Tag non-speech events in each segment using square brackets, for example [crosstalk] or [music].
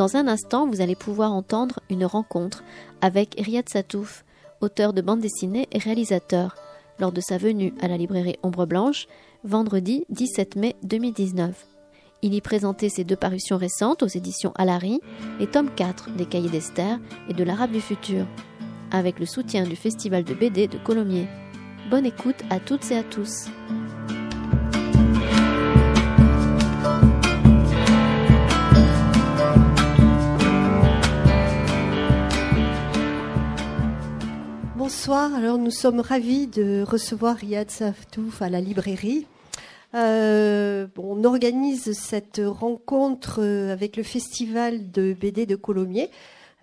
Dans un instant, vous allez pouvoir entendre une rencontre avec Riyad Satouf, auteur de bande dessinée et réalisateur, lors de sa venue à la librairie Ombre Blanche, vendredi 17 mai 2019. Il y présentait ses deux parutions récentes aux éditions Alary, les tomes 4 des Cahiers d'Esther et de l'Arabe du futur, avec le soutien du Festival de BD de Colomiers. Bonne écoute à toutes et à tous. Bonsoir, alors nous sommes ravis de recevoir Riyad Saftouf à la librairie. Euh, on organise cette rencontre euh, avec le festival de BD de Colomiers,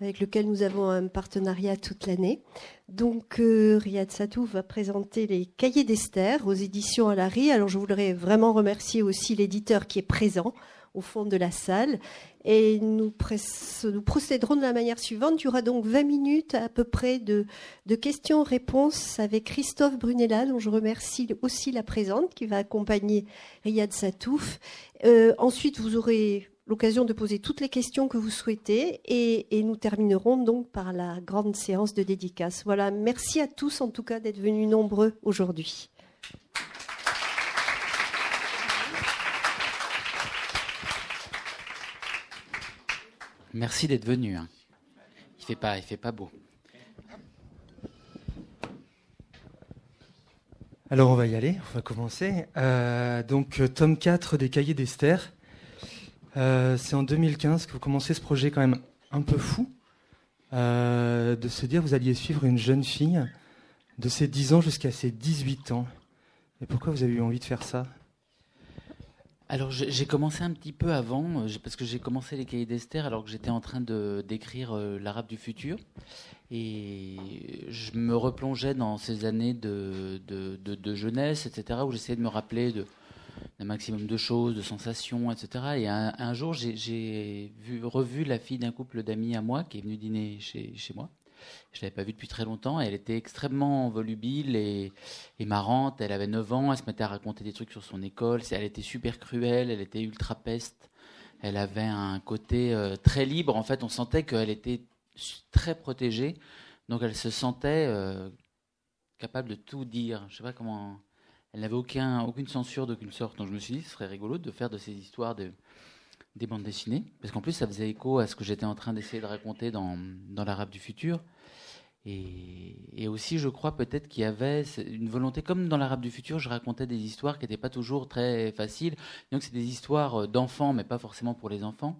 avec lequel nous avons un partenariat toute l'année. Donc euh, Riyad Satouf va présenter les cahiers d'Esther aux éditions Alary. Alors je voudrais vraiment remercier aussi l'éditeur qui est présent au fond de la salle. Et nous, procéderons de la manière suivante. Il y aura donc 20 minutes à peu près de, questions-réponses avec Christophe Brunella, dont je remercie aussi la présente, qui va accompagner Riyad Satouf. Euh, ensuite, vous aurez l'occasion de poser toutes les questions que vous souhaitez et, et, nous terminerons donc par la grande séance de dédicace. Voilà, merci à tous en tout cas d'être venus nombreux aujourd'hui. Merci d'être venu. Hein. Il fait pas, il fait pas beau. Alors on va y aller, on va commencer. Euh, donc euh, tome 4 des Cahiers d'Esther. Euh, c'est en 2015 que vous commencez ce projet quand même un peu fou, de se dire vous alliez suivre une jeune fille de ses 10 ans jusqu'à ses 18 ans. Et pourquoi vous avez eu envie de faire ça? Alors j'ai commencé un petit peu avant, euh, parce que j'ai commencé les cahiers d'Esther alors que j'étais en train de d'écrire euh, l'arabe du futur. Et je me replongeais dans ces années de, de, jeunesse, etc., où j'essayais de me rappeler de, d'un maximum de choses, de sensations, etc. Et un, jour, j'ai, vu, revu la fille d'un couple d'amis à moi qui est venu dîner chez, chez moi. Je l'avais pas vue depuis très longtemps. Elle était extrêmement volubile et, marrante. Elle avait 9 ans. Elle se mettait à raconter des trucs sur son école. Elle était super cruelle. Elle était ultra peste. Elle avait un côté euh, très libre. En fait, on sentait qu'elle était très protégée. Donc, elle se sentait euh, capable de tout dire. Je sais pas comment. Elle n'avait aucun, aucune censure d'aucune sorte. Donc, je me suis dit, ce serait rigolo de faire de ces histoires de des bandes dessinées, parce qu'en plus ça faisait écho à ce que j'étais en train d'essayer de raconter dans, dans l'arabe du futur. Et, aussi, je crois peut-être qu'il y avait une volonté, comme dans l'arabe du futur, je racontais des histoires qui n'étaient pas toujours très faciles. Donc c'est des histoires d'enfants, mais pas forcément pour les enfants.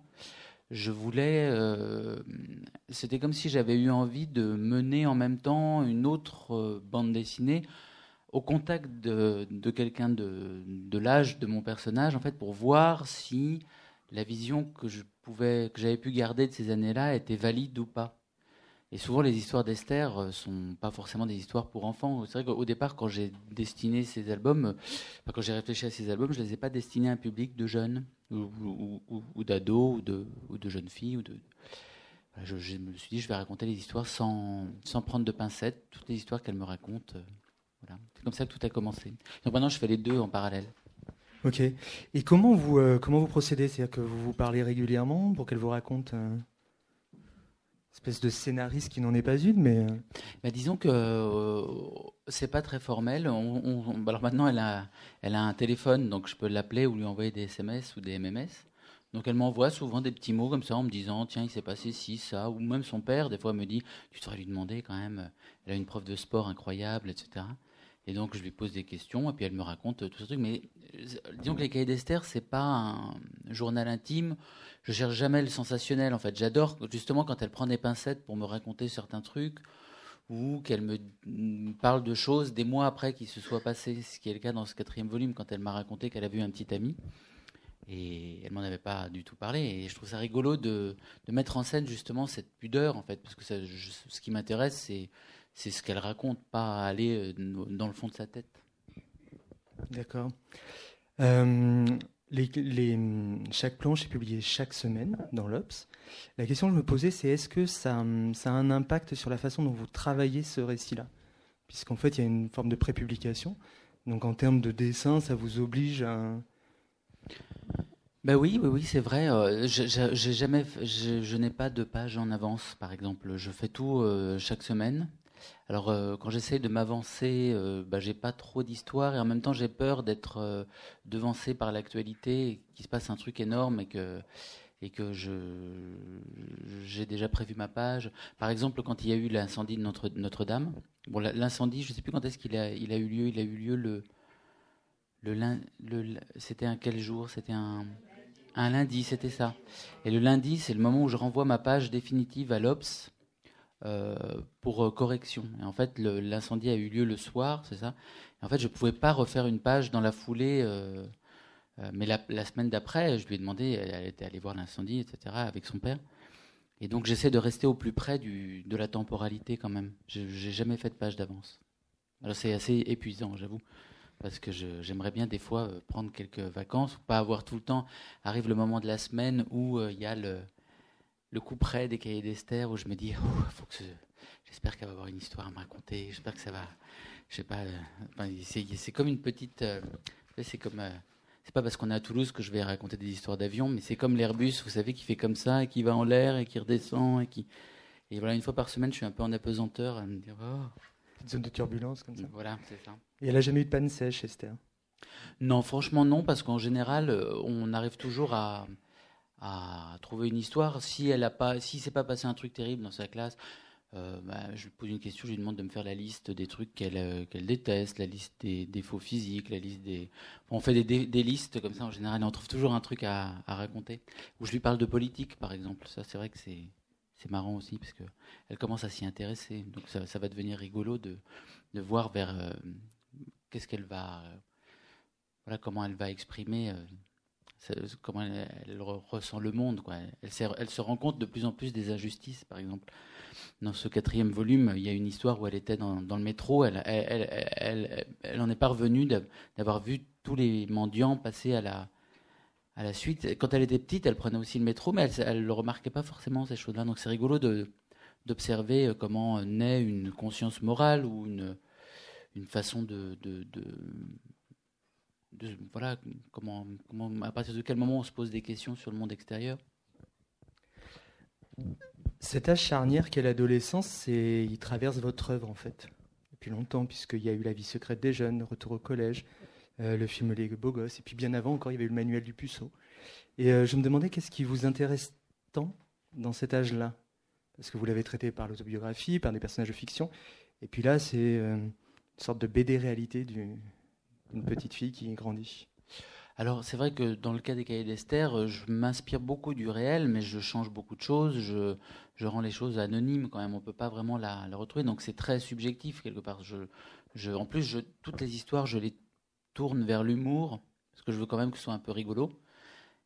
Je voulais, euh, c'était comme si j'avais eu envie de mener en même temps une autre euh, bande dessinée au contact de, de quelqu'un de, de l'âge de mon personnage, en fait, pour voir si la vision que j'avais pu garder de ces années-là était valide ou pas. Et souvent, les histoires d'Esther euh, sont pas forcément des histoires pour enfants. C'est vrai qu'au départ, quand j'ai destiné ces albums, euh, quand j'ai réfléchi à ces albums, je les ai pas destinés à un public de jeunes ou, d'ados ou de, ou de jeunes filles. Ou je, me suis dit, je vais raconter les histoires sans, prendre de pincettes, toutes les histoires qu'elles me racontent. Euh, voilà. C'est comme ça que tout a commencé. Donc maintenant, je fais les deux en parallèle. Ok. Et comment vous, euh, comment vous procédez? C'est-à-dire que vous vous parlez régulièrement pour qu'elle vous raconte euh, une espèce de scénariste qui n'en est pas une, mais. Euh, bah, disons que c'est pas très formel. On, alors maintenant, elle a, elle a un téléphone, donc je peux l'appeler ou lui envoyer des SMS ou des MMS. Donc elle m'envoie souvent des petits mots comme ça en me disant tiens il s'est passé ci ça ou même son père des fois me dit tu devrais lui demander quand même elle a une prof de sport incroyable etc. Et donc je lui pose des questions et puis elle me raconte tout ce truc. Mais disons que les cahiers d'Esther, c'est pas un journal intime. Je cherche jamais le sensationnel en fait. J'adore justement quand elle prend des pincettes pour me raconter certains trucs ou qu'elle me parle de choses des mois après qu'il se soit passé, ce qui est le cas dans ce quatrième volume quand elle m'a raconté qu'elle a vu un petit ami. Et elle m'en avait pas du tout parlé. Et je trouve ça rigolo de, mettre en scène justement cette pudeur en fait, parce que ce qui m'intéresse, c'est c'est ce qu'elle raconte, pas aller euh, dans le fond de sa tête. D'accord. Euh, les, chaque planche est publiée chaque semaine dans l'Obs. La question que je me posais, c'est est-ce que ça, ça, a un impact sur la façon dont vous travaillez ce récit-là? Puisqu'en fait, il y a une forme de prépublication. Donc en termes de dessin, ça vous oblige à... Ben oui, oui, oui, c'est vrai. Euh, j'ai jamais, je, n'ai pas de page en avance, par exemple. Je fais tout euh, chaque semaine. Alors, euh, quand j'essaie de m'avancer, euh, bah, j'ai pas trop d'histoire et en même temps, j'ai peur d'être euh, devancé par l'actualité, qu'il se passe un truc énorme et que et que j'ai déjà prévu ma page. Par exemple, quand il y a eu l'incendie de Notre Notre-Dame, bon, l'incendie, je sais plus quand est-ce qu'il a il a eu lieu. Il a eu lieu le le, le c'était un quel jour? C'était un un lundi, c'était ça. Et le lundi, c'est le moment où je renvoie ma page définitive à l'Obs euh, pour euh, correction. Et en fait, l'incendie a eu lieu le soir, c'est ça. En fait, je ne pouvais pas refaire une page dans la foulée. Euh, mais la, semaine d'après, je lui ai demandé, elle était allée voir l'incendie, etc., avec son père. Et donc, j'essaie de rester au plus près de la temporalité quand même. Je n'ai jamais fait de page d'avance. Alors, c'est assez épuisant, j'avoue parce que j'aimerais bien des fois prendre quelques vacances ou pas avoir tout le temps. Arrive le moment de la semaine où il y a le, le coup près des cahiers d'Esther où je me dis, oh, faut que j'espère qu'elle va avoir une histoire à me raconter, j'espère que ça va, je sais pas, euh, c'est comme une petite, euh, c'est comme, euh, c'est pas parce qu'on est à Toulouse que je vais raconter des histoires d'avion, mais c'est comme l'Airbus, vous savez, qui fait comme ça, et qui va en l'air et qui redescend et qui, et voilà, une fois par semaine, je suis un peu en apesanteur à me dire, oh. Petite zone de turbulence comme ça. Voilà, c'est ça. Et elle a jamais eu de panne sèche, Esther? Non, franchement non, parce qu'en général, on arrive toujours à à trouver une histoire. Si elle a pas, si s'est pas passé un truc terrible dans sa classe, euh, bah, je lui pose une question, je lui demande de me faire la liste des trucs qu'elle euh, qu'elle déteste, la liste des défauts physiques, la liste des. on fait des, des, listes comme ça en général, et on trouve toujours un truc à, raconter. Ou je lui parle de politique, par exemple. Ça, c'est vrai que c'est c'est marrant aussi parce que elle commence à s'y intéresser. Donc ça, ça, va devenir rigolo de de voir vers euh, qu'est-ce qu'elle va, voilà comment elle va exprimer comment elle, ressent le monde. Quoi. Elle, se rend compte de plus en plus des injustices, par exemple. Dans ce quatrième volume, il y a une histoire où elle était dans, le métro. Elle, elle, en est parvenue d'avoir vu tous les mendiants passer à la, suite. Quand elle était petite, elle prenait aussi le métro, mais elle ne remarquait pas forcément, ces choses-là. Donc c'est rigolo d'observer comment naît une conscience morale ou une, façon de, voilà, comment, à partir de quel moment on se pose des questions sur le monde extérieur? Cet âge charnière qu'est l'adolescence, il traverse votre œuvre en fait, depuis longtemps, puisqu'il y a eu La vie secrète des jeunes, Retour au collège, euh, le film Les beaux gosses, et puis bien avant encore, il y avait eu le manuel du puceau. Et euh, je me demandais qu'est-ce qui vous intéresse tant dans cet âge-là? Parce que vous l'avez traité par l'autobiographie, par des personnages de fiction, et puis là, c'est euh, une sorte de BD réalité du, une petite fille qui grandit. Alors c'est vrai que dans le cas des cahiers d'Esther, euh, je m'inspire beaucoup du réel, mais je change beaucoup de choses, je, je rends les choses anonymes quand même, on peut pas vraiment la, la retrouver, donc c'est très subjectif quelque part. Je, je, en plus, je, toutes les histoires, je les tourne vers l'humour, parce que je veux quand même que ce soit un peu rigolo.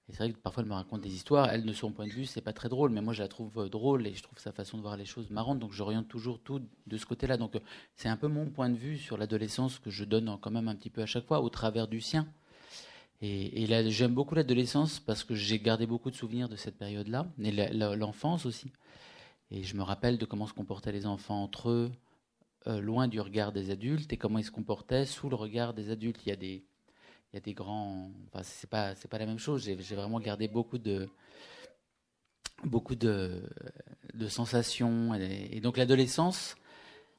Et c'est vrai que parfois elle me raconte des histoires, elle de son point de vue c'est pas très drôle, mais moi je la trouve euh, drôle et je trouve sa façon de voir les choses marrante, donc j'oriente toujours tout de ce côté-là. Donc euh, c'est un peu mon point de vue sur l'adolescence que je donne quand même un petit peu à chaque fois au travers du sien. Et, j'aime beaucoup l'adolescence parce que j'ai gardé beaucoup de souvenirs de cette période-là, et l'enfance aussi. Et je me rappelle de comment se comportaient les enfants entre eux, euh, loin du regard des adultes, et comment ils se comportaient sous le regard des adultes. Il y a des il y a des grands. Enfin, c'est pas c'est pas la même chose. J'ai vraiment gardé beaucoup de beaucoup de, sensations et, donc l'adolescence.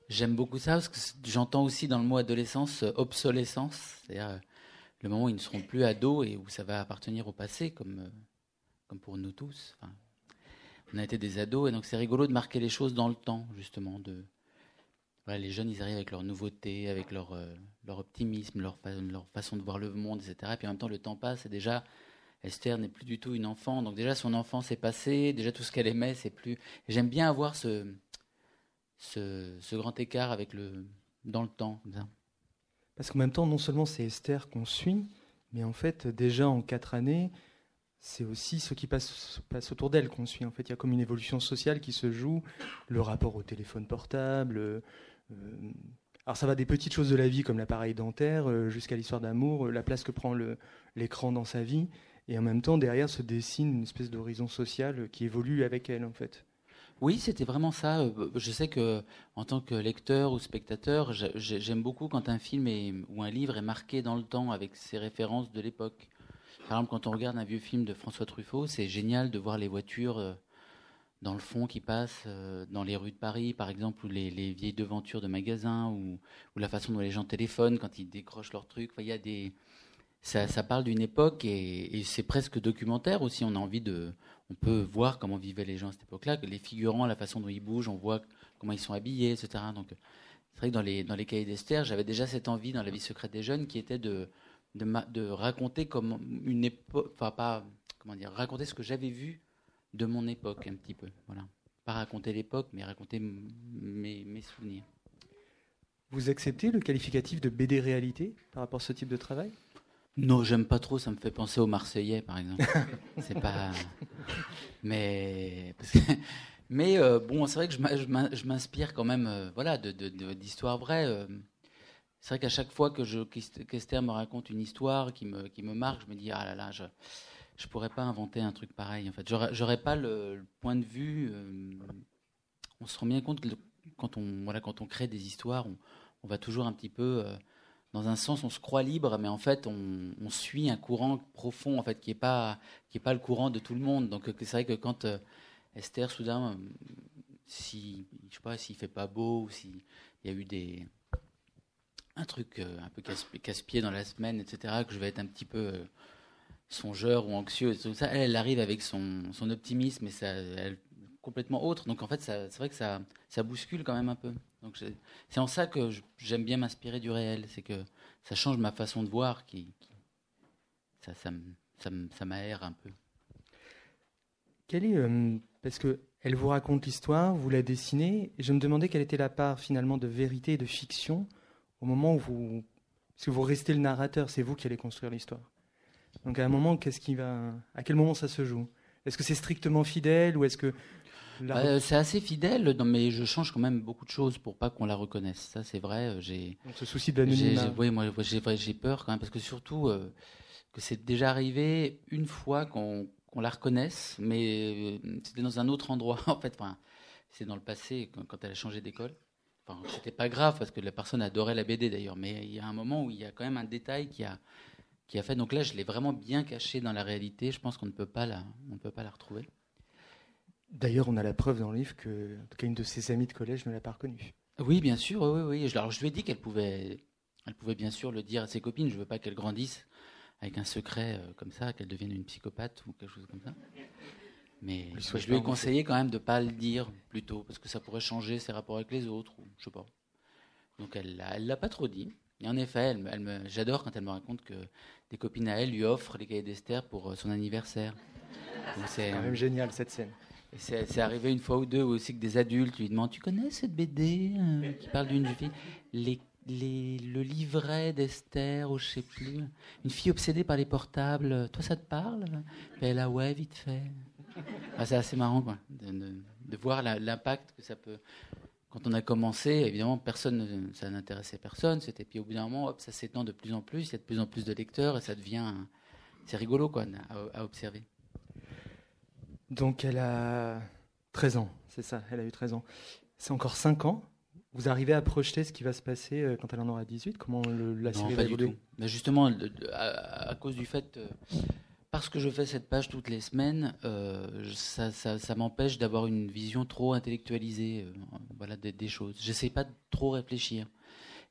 J'aime beaucoup ça parce que j'entends aussi dans le mot adolescence obsolescence, c'est-à-dire euh, le moment où ils ne seront plus ados et où ça va appartenir au passé, comme, euh, comme pour nous tous. On a été des ados et donc c'est rigolo de marquer les choses dans le temps, justement, de, les jeunes, ils arrivent avec leur nouveauté, avec leur, euh, leur optimisme, leur, leur, façon de voir le monde, etc. Et puis en même temps, le temps passe et déjà, Esther n'est plus du tout une enfant. Donc déjà, son enfance est passée, déjà tout ce qu'elle aimait, c'est plus. J'aime bien avoir ce, ce, ce, grand écart avec le, dans le temps. Parce qu'en même temps, non seulement c'est Esther qu'on suit, mais en fait, déjà en quatre années, c'est aussi ce qui passe, passe autour d'elle qu'on suit. En fait, il y a comme une évolution sociale qui se joue, le rapport au téléphone portable, alors ça va des petites choses de la vie comme l'appareil dentaire euh, jusqu'à l'histoire d'amour, euh, la place que prend l'écran dans sa vie. et en même temps derrière se dessine une espèce d'horizon social qui évolue avec elle en fait. Oui, c'était vraiment ça. Euh, je sais que en tant que lecteur ou spectateur, j'aime beaucoup quand un film ou un livre est marqué dans le temps avec ses références de l'époque. Par exemple, quand on regarde un vieux film de François Truffaut, c'est génial de voir les voitures euh, dans le fond qui passent euh, dans les rues de Paris, par exemple, ou les, vieilles devantures de magasins, ou, la façon dont les gens téléphonent quand ils décrochent leurs trucs. il y a des ça, parle d'une époque et, c'est presque documentaire aussi. On a envie de, on peut voir comment vivaient les gens à cette époque-là, les figurants, la façon dont ils bougent, on voit comment ils sont habillés, etc. Donc, c'est vrai que dans les dans les cahiers d'Esther, j'avais déjà cette envie dans la vie secrète des jeunes qui était de de, de raconter comme une époque, enfin pas comment dire, raconter ce que j'avais vu de mon époque un petit peu, voilà. Pas raconter l'époque, mais raconter mes, mes souvenirs. Vous acceptez le qualificatif de BD réalité par rapport à ce type de travail? Non, j'aime pas trop. Ça me fait penser aux Marseillais, par exemple. [laughs] c'est pas. Mais mais euh, bon, c'est vrai que je m'inspire quand même, euh, voilà, d'histoires vraies. Euh. C'est vrai qu'à chaque fois que je qu'Esther me raconte une histoire qui me qui me marque, je me dis ah là là, je je pourrais pas inventer un truc pareil. En fait, j'aurais pas le, point de vue. on se rend bien compte que quand on voilà quand on crée des histoires, on, va toujours un petit peu dans un sens, on se croit libre, mais en fait, on, suit un courant profond, en fait, qui n'est pas, qui est pas le courant de tout le monde. Donc, c'est vrai que quand euh, Esther, soudain, si, je sais pas, s'il fait pas beau, ou s'il y a eu des, un truc euh, un peu casse-pied dans la semaine, etc., que je vais être un petit peu euh, songeur ou anxieux, et tout ça, elle, arrive avec son, optimisme et ça, elle, complètement autre. Donc en fait, c'est vrai que ça, ça bouscule quand même un peu. Donc c'est en ça que j'aime bien m'inspirer du réel, c'est que ça change ma façon de voir, qui, ça, ça, ça, m'aère un peu. Quelle est, euh, parce que elle vous raconte l'histoire, vous la dessinez, et je me demandais quelle était la part finalement de vérité et de fiction au moment où vous, parce que vous restez le narrateur, c'est vous qui allez construire l'histoire. Donc à un moment, qu'est-ce qui va, à quel moment ça se joue? Est-ce que c'est strictement fidèle ou est-ce que bah, c'est assez fidèle, mais je change quand même beaucoup de choses pour pas qu'on la reconnaisse. Ça, c'est vrai. Euh, j'ai. ce souci de l'anonymat. Oui, moi, j'ai peur quand même parce que surtout euh, que c'est déjà arrivé une fois qu'on la reconnaisse, mais euh, c'était dans un autre endroit [laughs] en fait. Enfin, c'est dans le passé quand, elle a changé d'école. Enfin, c'était pas grave parce que la personne adorait la BD d'ailleurs, mais il y a un moment où il y a quand même un détail qui a qui a fait. Donc là, je l'ai vraiment bien caché dans la réalité. Je pense qu'on ne peut pas la, on ne peut pas la retrouver. D'ailleurs, on a la preuve dans le livre que, en tout cas, une de ses amies de collège ne l'a pas reconnue. Oui, bien sûr, oui, oui. Alors, je lui ai dit qu'elle pouvait, elle pouvait bien sûr le dire à ses copines. Je veux pas qu'elle grandisse avec un secret euh, comme ça, qu'elle devienne une psychopathe ou quelque chose comme ça. Mais je lui ai conseillé quand même de pas le dire plutôt, parce que ça pourrait changer ses rapports avec les autres, ou je sais pas. Donc elle ne l'a pas trop dit. Et en effet, elle, elle j'adore quand elle me raconte que des copines à elle lui offrent les cahiers d'Esther pour euh, son anniversaire. C'est quand même génial cette scène. C'est arrivé une fois ou deux aussi que des adultes lui demandent Tu connais cette BD euh, qui parle d'une fille? Les, les, Le livret d'Esther, ou je sais plus. Une fille obsédée par les portables. Toi, ça te parle? Et Elle a ouais, vite fait. Ah, c'est assez marrant quoi, de, de, voir l'impact que ça peut. Quand on a commencé, évidemment, personne, ça n'intéressait personne. C'était puis au bout d'un moment, hop, ça s'étend de plus en plus. Il y a de plus en plus de lecteurs et ça devient, c'est rigolo quoi, à observer. Donc elle a 13 ans, c'est ça, elle a eu 13 ans. C'est encore 5 ans. Vous arrivez à projeter ce qui va se passer euh, quand elle en aura 18 Comment la série va évoluer? Justement, à, cause du fait, euh, parce que je fais cette page toutes les semaines, euh, ça, m'empêche d'avoir une vision trop intellectualisée voilà, des, des choses. J'essaie pas de trop réfléchir.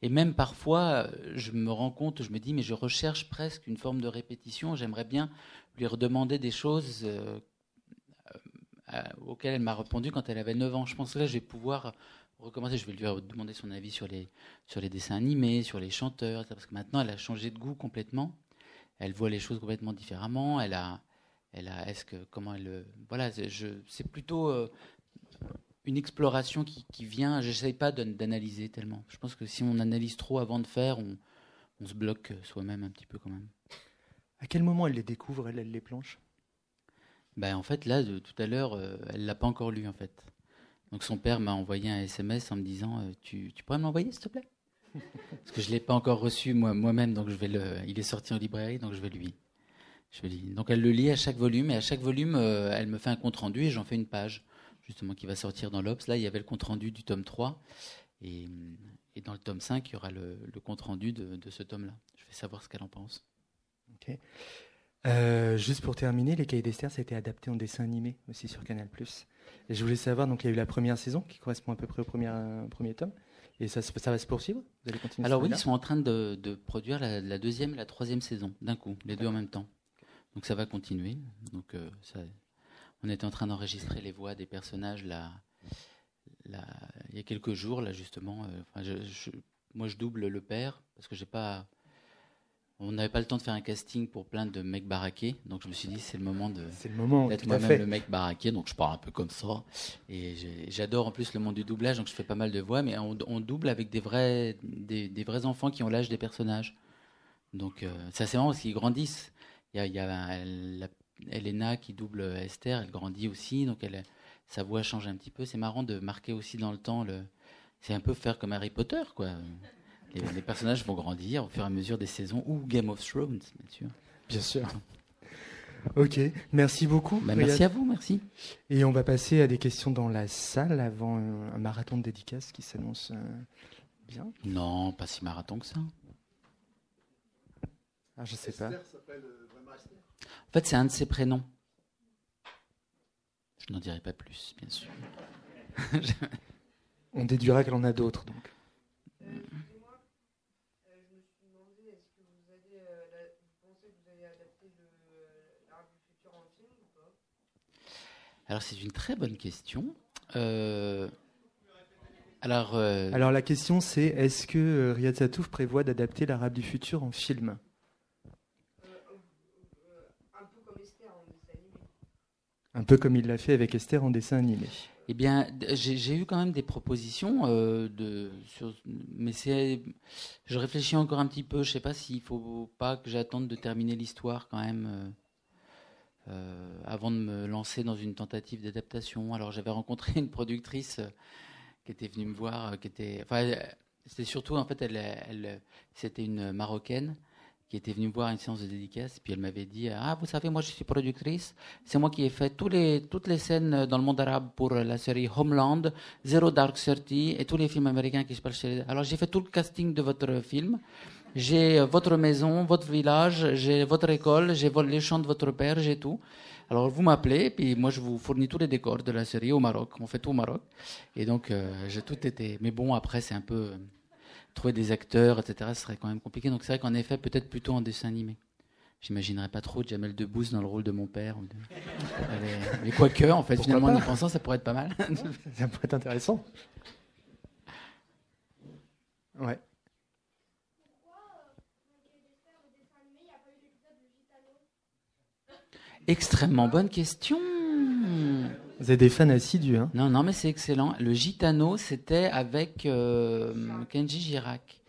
Et même parfois, je me rends compte, je me dis, mais je recherche presque une forme de répétition. J'aimerais bien lui redemander des choses euh, auquel elle m'a répondu quand elle avait 9 ans. Je pense que là, je vais pouvoir recommencer. Je vais lui demander son avis sur les dessins animés, sur les chanteurs, parce que maintenant, elle a changé de goût complètement. Elle voit les choses complètement différemment. Elle a, elle a, est-ce que, comment elle, voilà, c'est plutôt euh, une exploration qui, qui vient. J'essaye pas d'analyser tellement. Je pense que si on analyse trop avant de faire, on, on se bloque soi-même un petit peu quand même. À quel moment elle les découvre, elle, elle les planche? Ben, en fait, là, de, tout à l'heure, euh, elle l'a pas encore lu, en fait. Donc son père m'a envoyé un SMS en me disant euh, tu, tu pourrais me l'envoyer, s'il te plaît? Parce que je l'ai pas encore reçu moi, moi-même, donc je vais le. Il est sorti en librairie, donc je vais lui, Je lis. Donc elle le lit à chaque volume et à chaque volume, euh, elle me fait un compte rendu et j'en fais une page, justement, qui va sortir dans l'Obs. Là, il y avait le compte rendu du tome 3 et, dans le tome 5, il y aura le, le compte rendu de, ce tome-là. Je vais savoir ce qu'elle en pense. Ok. Euh, juste pour terminer, les Cahiers d'Esther, ça a été adapté en dessin animé aussi sur Canal+. Et je voulais savoir, donc il y a eu la première saison qui correspond à peu près au premier, premier tome. Et ça, ça va se poursuivre? Vous allez continuer Alors oui, ils sont en train de, de produire la, la deuxième et la troisième saison d'un coup, les deux en même temps. Donc ça va continuer. Donc euh, ça- on était en train d'enregistrer les voix des personnages là, là, il y a quelques jours là justement. euh, enfin, je- je- moi je double le père parce que j'ai pas, on n'avait pas le temps de faire un casting pour plein de mecs baraqués. Donc je me suis dit c'est le moment de le moment, d'être moi-même le mec baraqué, donc je parle un peu comme ça. Et j'adore en plus le monde du doublage, donc je fais pas mal de voix, mais on, on double avec des vrais, des, des vrais enfants qui ont l'âge des personnages. Donc euh, c'est marrant parce qu'ils grandissent. Il y a, il y a la- Elena qui double Esther, elle grandit aussi, donc elle, sa voix change un petit peu. C'est marrant de marquer aussi dans le temps. Le, c'est un peu faire comme Harry Potter, quoi. Les, les personnages vont grandir au fur et à mesure des saisons, ou Game of Thrones, bien sûr. Bien sûr. Ok, merci beaucoup. Bah, merci à vous, merci. Et on va passer à des questions dans la salle avant un, un marathon de dédicaces qui s'annonce euh, bien. Non, pas si marathon que ça. Ah, je sais pas. En fait, c'est un de ses prénoms. Je n'en dirai pas plus, bien sûr. [laughs] On déduira qu'elle en a d'autres, donc. Alors, c'est une très bonne question. Euh, alors, euh, Alors la question c'est est-ce que euh, Riyad Satouf prévoit d'adapter l'Arabe du futur en film? Un peu comme il l'a fait avec Esther en dessin animé. eh bien, j'ai eu quand même des propositions euh, de, sur- mais c'est, je réfléchis encore un petit peu. Je sais pas s'il faut pas que j'attende de terminer l'histoire quand même. Euh, avant de me lancer dans une tentative d'adaptation. Alors j'avais rencontré une productrice euh, qui était venue me voir, euh, qui était, enfin, c'était surtout en fait, elle, c'était une marocaine qui était venue me voir à une séance de dédicace, puis elle m'avait dit ah vous savez moi je suis productrice, c'est moi qui ai fait les toutes les scènes dans le monde arabe pour la série Homeland, Zero Dark Thirty et tous les films américains qui se passent chez. Alors j'ai fait tout le casting de votre film. J'ai euh, votre maison, votre village, j'ai votre école, j'ai les champs de votre père, j'ai tout. Alors vous m'appelez, puis moi je vous fournis tous les décors de la série au Maroc. On fait tout au Maroc. Et donc euh, j'ai tout été. Mais bon, après c'est un peu euh, trouver des acteurs, etc. Ce serait quand même compliqué. Donc c'est vrai qu'en effet peut-être plutôt en dessin animé. J'imaginerais pas trop Jamel Debbouze dans le rôle de mon père. ou de- [laughs] mais, quoique, en fait, Pourquoi finalement, en y pensant, ça pourrait être pas mal. [laughs] Ça pourrait être intéressant. Ouais. Extrêmement bonne question. Vous avez des fans assidus, hein Non, non, mais c'est excellent. Le Gitano, c'était avec euh, Kenji Girac.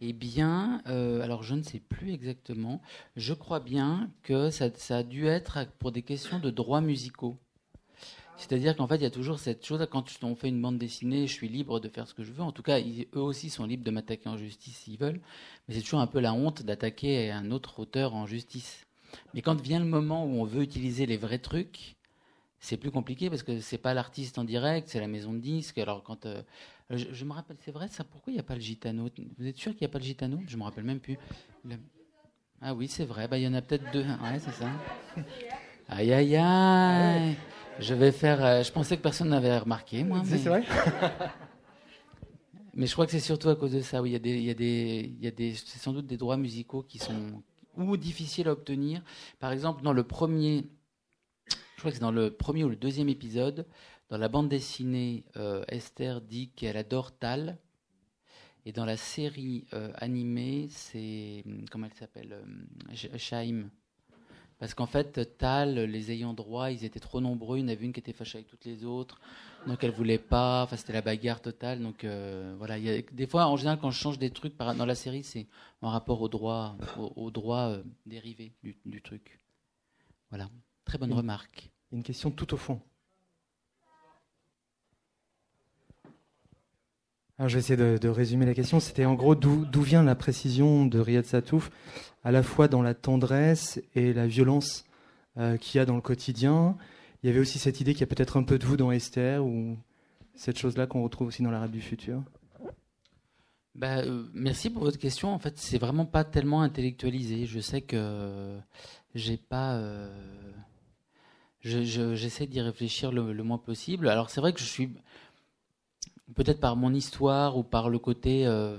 Eh bien, euh, alors je ne sais plus exactement. Je crois bien que ça, ça a dû être pour des questions de droits musicaux. C'est-à-dire qu'en fait, il y a toujours cette chose, quand on fait une bande dessinée, je suis libre de faire ce que je veux. En tout cas, ils- eux aussi sont libres de m'attaquer en justice s'ils veulent. Mais c'est toujours un peu la honte d'attaquer un autre auteur en justice. Mais quand vient le moment où on veut utiliser les vrais trucs, c'est plus compliqué parce que c'est pas l'artiste en direct, c'est la maison de disques. Alors quand euh, je, je me rappelle, c'est vrai ça. Pourquoi il n'y a pas le gitano? Vous êtes sûr qu'il n'y a pas le gitano? Je me rappelle même plus. Le- Ah oui, c'est vrai. Bah il y en a peut-être deux. Ouais, c'est ça. Aïe aïe aïe. Je vais faire. euh, je pensais que personne n'avait remarqué, moi. C'est mais- c'est vrai? mais je crois que c'est surtout à cause de ça. Oui, il y a des, il y a des, il y a des, c'est sans doute des droits musicaux qui sont ou difficiles à obtenir. Par exemple, dans le premier, je crois que dans le premier ou le deuxième épisode, dans la bande dessinée, euh, Esther dit qu'elle adore Tal. Et dans la série euh, animée, c'est comment elle s'appelle, Sh- Shaim. Parce qu'en fait, Tal, les ayants droit, ils étaient trop nombreux. Il y en avait une qui était fâchée avec toutes les autres. Donc elle voulait pas. Enfin, c'était la bagarre totale. Donc euh, voilà. Il y a, des fois, en général, quand je change des trucs par- dans la série, c'est en rapport au droit, au, au droit euh, dérivé du, du truc. Voilà. Très bonne remarque. Une question tout au fond. Alors, je vais essayer de, résumer la question. C'était en gros d'où vient la précision de Riyad Satouf, à la fois dans la tendresse et la violence euh, qu'il y a dans le quotidien. Il y avait aussi cette idée qu'il y a peut-être un peu de vous dans Esther, ou cette chose-là qu'on retrouve aussi dans l'arabe du futur. Bah, euh, merci pour votre question. En fait, c'est vraiment pas tellement intellectualisé. Je sais que j'ai pas. Euh, j'essaie d'y réfléchir le, moins possible. Alors, c'est vrai que je suis peut-être par mon histoire ou par le côté, euh,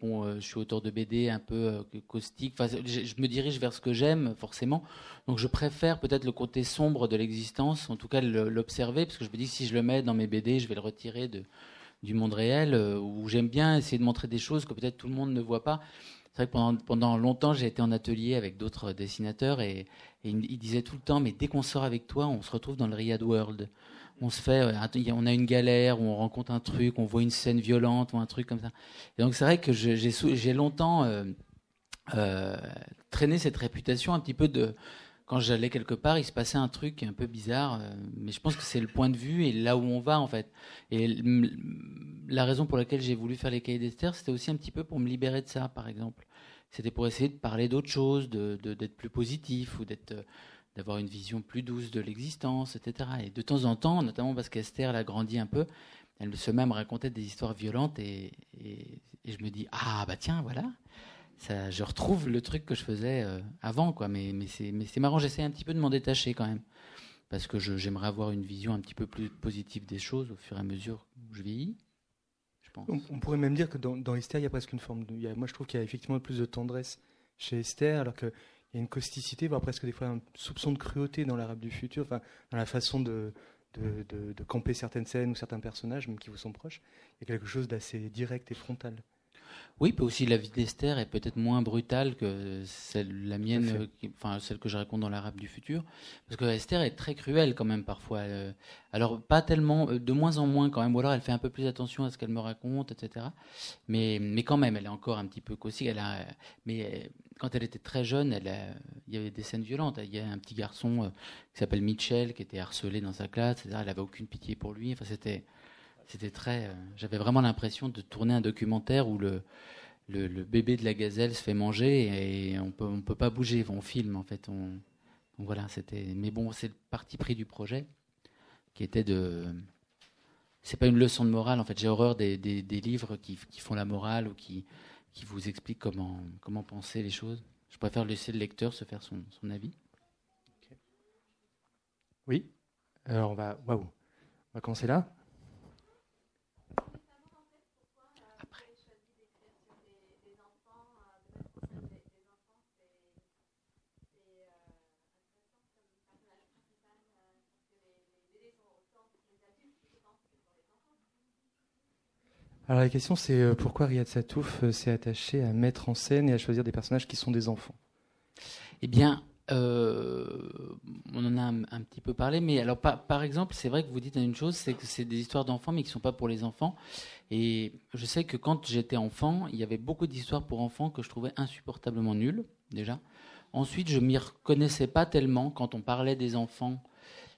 bon, euh, je suis auteur de BD un peu euh, caustique. Enfin, je, me dirige vers ce que j'aime forcément. Donc je préfère peut-être le côté sombre de l'existence, en tout cas l'observer, parce que je me dis que si je le mets dans mes BD, je vais le retirer du monde réel, où j'aime bien essayer de montrer des choses que peut-être tout le monde ne voit pas. C'est vrai que pendant, pendant longtemps, j'ai été en atelier avec d'autres dessinateurs et, et ils disaient tout le temps, mais dès qu'on sort avec toi, on se retrouve dans le Riyad World on se fait, euh, on a une galère, on rencontre un truc, on voit une scène violente ou un truc comme ça. Et donc c'est vrai que j'ai longtemps euh, euh, traîné cette réputation un petit peu de quand j'allais quelque part, il se passait un truc un peu bizarre, mais je pense que c'est le point de vue et là où on va en fait. Et la raison pour laquelle j'ai voulu faire les cahiers d'Esther, c'était aussi un petit peu pour me libérer de ça, par exemple. C'était pour essayer de parler d'autres choses, d'être de, plus positif ou d'être d'avoir une vision plus douce de l'existence, etc. Et de temps en temps, notamment parce qu'Esther elle a grandi un peu, elle se même racontait des histoires violentes et, je me dis ah bah tiens voilà, ça, je retrouve le truc que je faisais euh, avant quoi. Mais, mais c'est marrant, j'essaie un petit peu de m'en détacher quand même parce que j'aimerais avoir une vision un petit peu plus positive des choses au fur et à mesure où je vieillis. On, pourrait même dire que dans, dans, Esther, il y a presque une forme de. moi, je trouve qu'il y a effectivement plus de tendresse chez Esther, alors que il y a une causticité, voire presque des fois un soupçon de cruauté dans l'arabe du futur, enfin, dans la façon de, de, de, camper certaines scènes ou certains personnages, même qui vous sont proches. Il y a quelque chose d'assez direct et frontal. Oui, puis aussi la vie d'Esther est peut-être moins brutale que celle, la mienne, enfin celle que je raconte dans l'Arabe du futur, parce que Esther est très cruelle quand même parfois. Euh, alors pas tellement, euh, de moins en moins quand même, ou alors elle fait un peu plus attention à ce qu'elle me raconte, etc. Mais mais quand même, elle est encore un petit peu caustique. Elle a, mais euh, quand elle était très jeune, elle il y avait des scènes violentes. Il y a un petit garçon qui s'appelle Mitchell qui était harcelé dans sa classe, etc. Elle avait aucune pitié pour lui. Enfin c'était c'était très. Euh, j'avais vraiment l'impression de tourner un documentaire où le, bébé de la gazelle se fait manger et on peut peut pas bouger. On filme en fait. On, voilà, c'était. Mais bon, c'est le parti pris du projet qui était de. C'est pas une leçon de morale en fait. J'ai horreur des, livres qui, font la morale ou qui, vous expliquent comment, penser les choses. Je préfère laisser le lecteur se faire son, son avis. Oui. Alors on va, waouh, on va commencer là. Alors la question c'est euh, pourquoi Riyad Satouf euh, s'est attaché à mettre en scène et à choisir des personnages qui sont des enfants? Eh bien, euh, on en a un, petit peu parlé, mais alors par, exemple, c'est vrai que vous dites une chose, c'est que c'est des histoires d'enfants, mais qui ne sont pas pour les enfants. Et je sais que quand j'étais enfant, il y avait beaucoup d'histoires pour enfants que je trouvais insupportablement nulles, déjà. Ensuite, je m'y reconnaissais pas tellement quand on parlait des enfants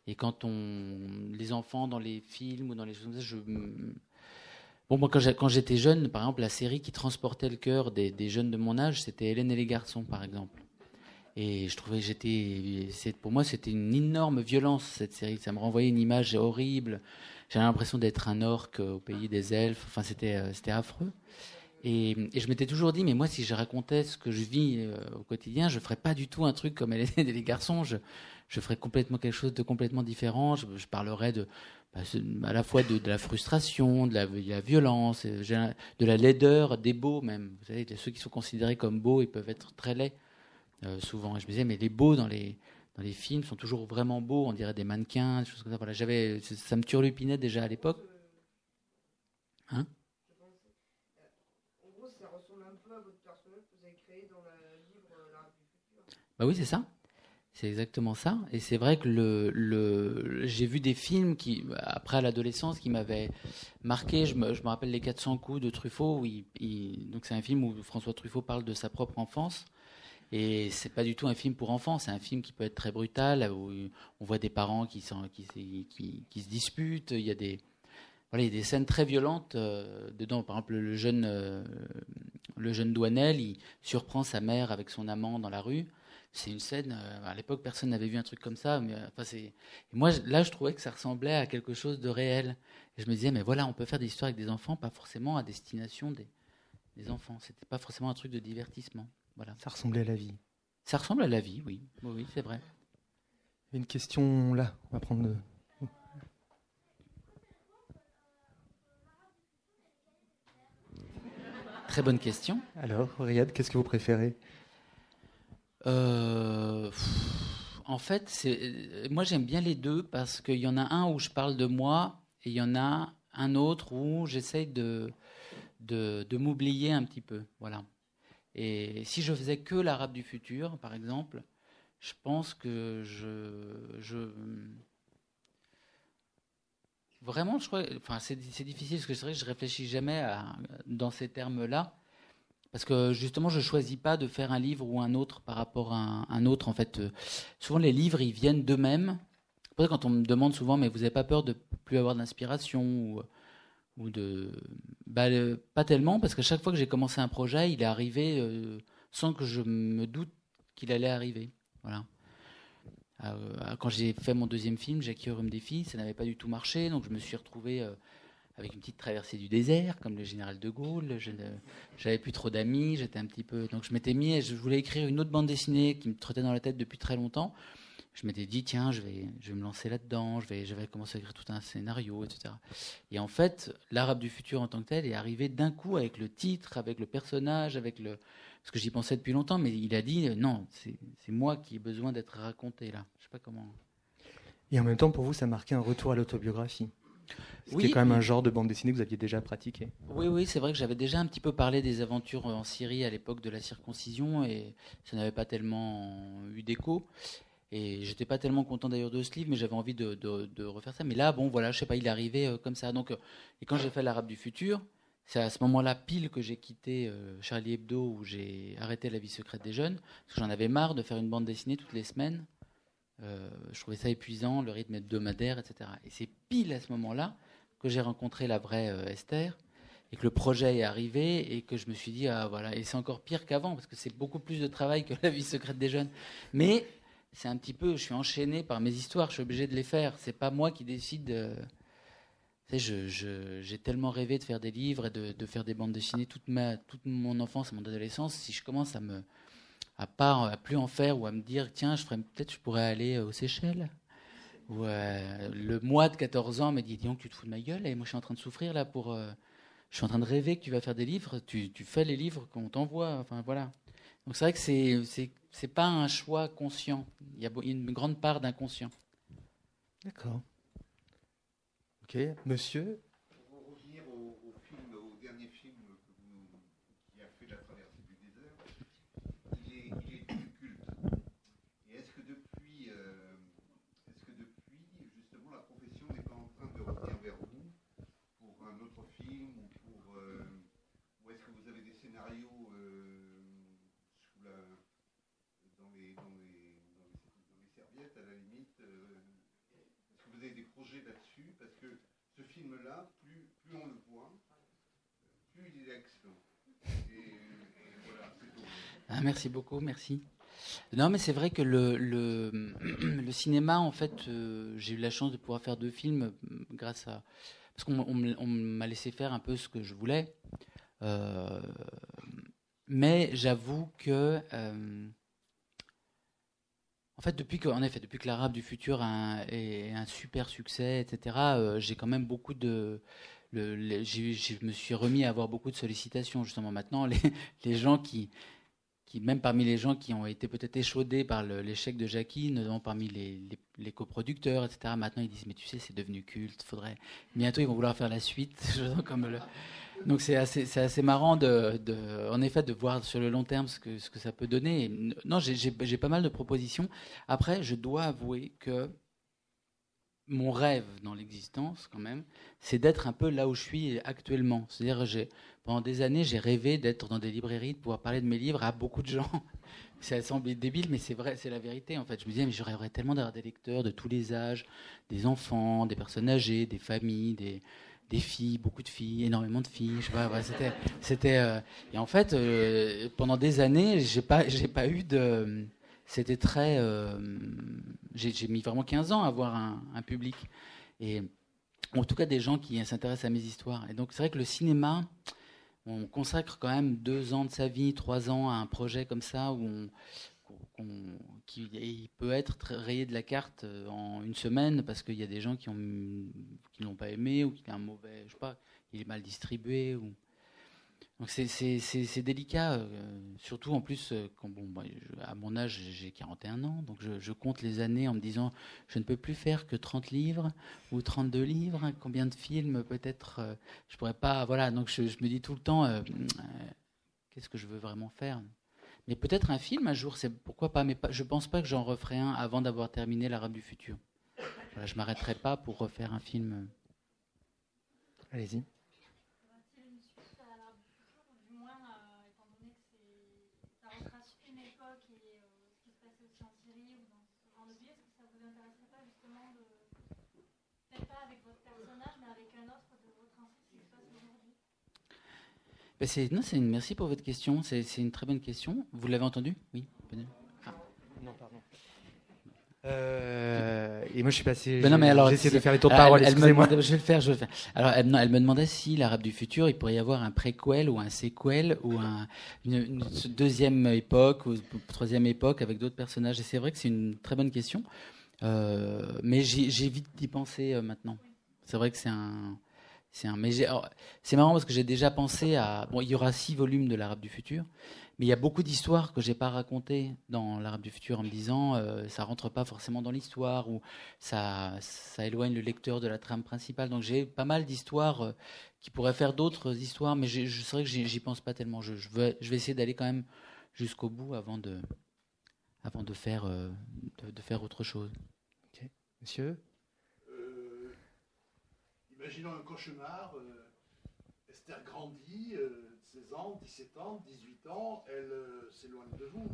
et quand on les enfants dans les films ou dans les choses je Bon, moi, quand j'étais jeune, par exemple, la série qui transportait le cœur des, jeunes de mon âge, c'était Hélène et les garçons, par exemple. Et je trouvais, j'étais, pour moi, c'était une énorme violence cette série. Ça me renvoyait une image horrible. J'avais l'impression d'être un orque au pays des elfes. Enfin, c'était, euh, c'était affreux. Et, je m'étais toujours dit, mais moi, si je racontais ce que je vis euh, au quotidien, je ferais pas du tout un truc comme [laughs] Hélène et les garçons. Je, ferais complètement quelque chose de complètement différent. Je, je parlerais de, bah, à la fois de, la frustration, de la, violence, euh, de la laideur, des beaux même. Vous savez, ceux qui sont considérés comme beaux, ils peuvent être très laids euh, souvent. Et je me disais, mais les beaux dans les dans les films sont toujours vraiment beaux, on dirait des mannequins, des choses comme ça. Voilà, j'avais, ça me turlupinait déjà à l'époque. Hein? Bah oui, c'est ça. C'est exactement ça. Et c'est vrai que le, j'ai vu des films qui, après l'adolescence, qui m'avaient marqué. Je me, je me, rappelle Les 400 coups de Truffaut. Donc c'est un film où François Truffaut parle de sa propre enfance. Et c'est pas du tout un film pour enfants. C'est un film qui peut être très brutal, où on voit des parents qui, se disputent. Il y a des, voilà, des scènes très violentes euh, dedans. Par exemple, le jeune, euh, le jeune Douanel, il surprend sa mère avec son amant dans la rue. C'est une scène, euh, à l'époque, personne n'avait vu un truc comme ça. Mais, enfin, c'est... moi, là, je trouvais que ça ressemblait à quelque chose de réel. Et je me disais, mais voilà, on peut faire des histoires avec des enfants, pas forcément à destination des, des enfants. C'était pas forcément un truc de divertissement. Voilà. Ça ressemblait à la vie. Ça ressemble à la vie, oui. Oui, oui c'est vrai. Il y a une question là. On va prendre. Le... Très bonne question. Alors, Riyad, qu'est-ce que vous préférez? Euh, En fait, c'est, moi j'aime bien les deux parce qu'il y en a un où je parle de moi et il y en a un autre où j'essaye de, de, de m'oublier un petit peu. Voilà. Et si je faisais que l'arabe du futur, par exemple, je pense que je, je Vraiment, je crois. Enfin, c'est difficile parce que c'est vrai que je réfléchis jamais à, dans ces termes-là. Parce que justement, je choisis pas de faire un livre ou un autre par rapport à un, autre. En fait, euh, souvent les livres, ils viennent d'eux-mêmes. Quand on me demande souvent, mais vous n'avez pas peur de plus avoir d'inspiration ou, ou de, bah, pas tellement, parce que chaque fois que j'ai commencé un projet, il est arrivé euh, sans que je me doute qu'il allait arriver. Voilà. Euh, quand j'ai fait mon deuxième film, Jackie Rhum des filles, ça n'avait pas du tout marché, donc je me suis retrouvé euh, avec une petite traversée du désert, comme le général de Gaulle. Je n'avais plus trop d'amis, j'étais un petit peu. Donc je m'étais mis, et je voulais écrire une autre bande dessinée qui me trottait dans la tête depuis très longtemps. Je m'étais dit, tiens, je vais, je vais me lancer là-dedans, je vais, je vais commencer à écrire tout un scénario, etc. Et en fait, l'arabe du futur en tant que tel est arrivé d'un coup avec le titre, avec le personnage, avec le, parce que j'y pensais depuis longtemps, mais il a dit non, c'est moi qui ai besoin d'être raconté là. Je sais pas comment. Et en même temps, pour vous, ça marquait un retour à l'autobiographie. C'était quand même un genre de bande dessinée que vous aviez déjà pratiqué. Oui, oui, c'est vrai que j'avais déjà un petit peu parlé des aventures en Syrie à l'époque de la circoncision et ça n'avait pas tellement eu d'écho. Et j'étais pas tellement content d'ailleurs de ce livre, mais j'avais envie de, de, refaire ça. Mais là, bon, voilà, je sais pas, il est arrivé euh, comme ça. Donc, euh, et quand j'ai fait l'Arabe du futur, c'est à ce moment-là pile que j'ai quitté euh, Charlie Hebdo où j'ai arrêté la vie secrète des jeunes parce que j'en avais marre de faire une bande dessinée toutes les semaines. Euh, je trouvais ça épuisant, le rythme hebdomadaire, etc. Et c'est pile à ce moment-là que j'ai rencontré la vraie euh, Esther et que le projet est arrivé et que je me suis dit ah voilà et c'est encore pire qu'avant parce que c'est beaucoup plus de travail que [laughs] la vie secrète des jeunes. Mais c'est un petit peu, je suis enchaîné par mes histoires, je suis obligé de les faire. C'est pas moi qui décide j'ai tellement rêvé de faire des livres et de, faire des bandes dessinées toute, ma, toute mon enfance mon adolescence. Si je commence à me à pas à plus en faire ou à me dire tiens je ferais peut-être je pourrais aller aux Seychelles. Ou euh, le mois de 14 ans me dit dis donc tu te fous de ma gueule et moi je suis en train de souffrir là pour euh, je suis en train de rêver que tu vas faire des livres tu, tu fais les livres qu'on t'envoie enfin voilà. Donc c'est vrai que c'est c'est c'est pas un choix conscient. Il y a une grande part d'inconscient. D'accord. Ok, monsieur Pour revenir au, au, film, au dernier film que vous, qui a fait la traversée du désert, il est, il est devenu culte. Et est-ce que depuis, euh, est-ce que depuis, justement, la profession n'est pas en train de revenir vers vous pour un autre film ou pour, euh, ou est-ce que vous avez des scénarios euh, sous la, dans les, dans les, dans les, dans les serviettes à la limite euh, est-ce que vous avez des projets là-dessus Parce que ce film-là, plus, on le voit, plus il est excellent. Ah, merci beaucoup, merci. Non, mais c'est vrai que le, [clears throat] le, cinéma, en fait, euh, j'ai eu la chance de pouvoir faire deux films euh, grâce à. Parce qu'on on, m'a laissé faire un peu ce que je voulais. Euh, mais j'avoue que. En fait, depuis que, effet, depuis que l'arabe du futur est un super succès, etc., euh, j'ai quand même beaucoup de, je me suis remis à avoir beaucoup de sollicitations justement maintenant. [laughs] Les, gens qui, qui, même parmi les gens qui ont été peut-être échaudés par l'échec de Jackie, notamment parmi les, les, les, coproducteurs, etc., maintenant ils disent mais tu sais c'est devenu culte, faudrait bientôt ils vont vouloir faire la suite, [laughs] comme le, donc c'est assez, assez marrant de, en effet, de voir sur le long terme ce que, ce que ça peut donner. non, j'ai, pas mal de propositions. Après, je dois avouer que mon rêve dans l'existence, quand même, c'est d'être un peu là où je suis actuellement. C'est-à-dire, pendant des années, j'ai rêvé d'être dans des librairies, de pouvoir parler de mes livres à beaucoup de gens. [laughs] Ça semble débile, mais c'est vrai, c'est la vérité en fait. Je me disais, mais je rêverais tellement d'avoir des lecteurs de tous les âges, des enfants, des personnes âgées, des familles, des, des filles, beaucoup de filles, énormément de filles. Je sais pas, c'était, c'était. euh, et en fait, euh, pendant des années, j'ai pas, [laughs] j'ai pas eu de. C'était très. euh, j'ai, mis vraiment 15 ans à avoir un, un public et en tout cas des gens qui s'intéressent à mes histoires. Et donc c'est vrai que le cinéma, on consacre quand même deux ans de sa vie, trois ans à un projet comme ça où on, qui peut être rayé de la carte euh, en une semaine parce qu'il y a des gens qui ont qui l'ont pas aimé ou qui a un mauvais, je sais pas, il est mal distribué donc c'est délicat, euh, surtout en plus euh, quand bon à mon âge j'ai 41 ans donc je, compte les années en me disant je ne peux plus faire que 30 livres ou 32 livres, hein, combien de films peut-être euh, je pourrais pas voilà donc je, me dis tout le temps qu'est-ce que je veux vraiment faire? Mais peut-être un film un jour, c'est pourquoi pas. Mais pas, je pense pas que j'en referai un avant d'avoir terminé l'Arabe du futur. Voilà, je m'arrêterai pas pour refaire un film. Allez-y. C'est une suite à l'art du futur, ou du moins, euh, étant donné que c'est, ça retrace une époque et euh, ce qui se passait aussi en Syrie ou dans ce genre de lieu, est-ce que ça vous intéresserait pas justement de, peut-être pas avec votre personnage, mais avec un autre, de retracer ce qui se passe aujourd'hui Ben, c'est, non, c'est une, merci pour votre question. C'est, c'est une très bonne question. Vous l'avez entendu Oui. peut-être. Non, pardon. Euh, et moi, je suis passé. Ben non, mais alors, j'essaie de faire les tours de Alors, parole. elle- elle me Excusez-moi. demandait- je vais le faire, je vais le faire. Alors, elle, non, elle me demandait si l'Arabe du futur, il pourrait y avoir un préquel ou un séquel ou un, une, une deuxième époque ou troisième époque avec d'autres personnages. Et c'est vrai que c'est une très bonne question, Euh, mais j'ai- j'évite d'y penser euh, maintenant. C'est vrai que c'est un, c'est un. C'est marrant parce que j'ai déjà pensé à. Bon, il y aura six volumes de l'Arabe du futur. Mais il y a beaucoup d'histoires que j'ai pas racontées dans l'Arabe du futur en me disant euh, ça rentre pas forcément dans l'histoire ou ça, ça éloigne le lecteur de la trame principale. Donc j'ai pas mal d'histoires euh, qui pourraient faire d'autres histoires, mais je sais que j'y pense pas tellement. Je, vais, essayer d'aller quand même jusqu'au bout avant de, avant de faire, euh, de, faire autre chose. Monsieur? Imaginons un cauchemar. euh, Esther grandit, euh, 16 ans, 17 ans, 18 ans, elle euh, s'éloigne de vous.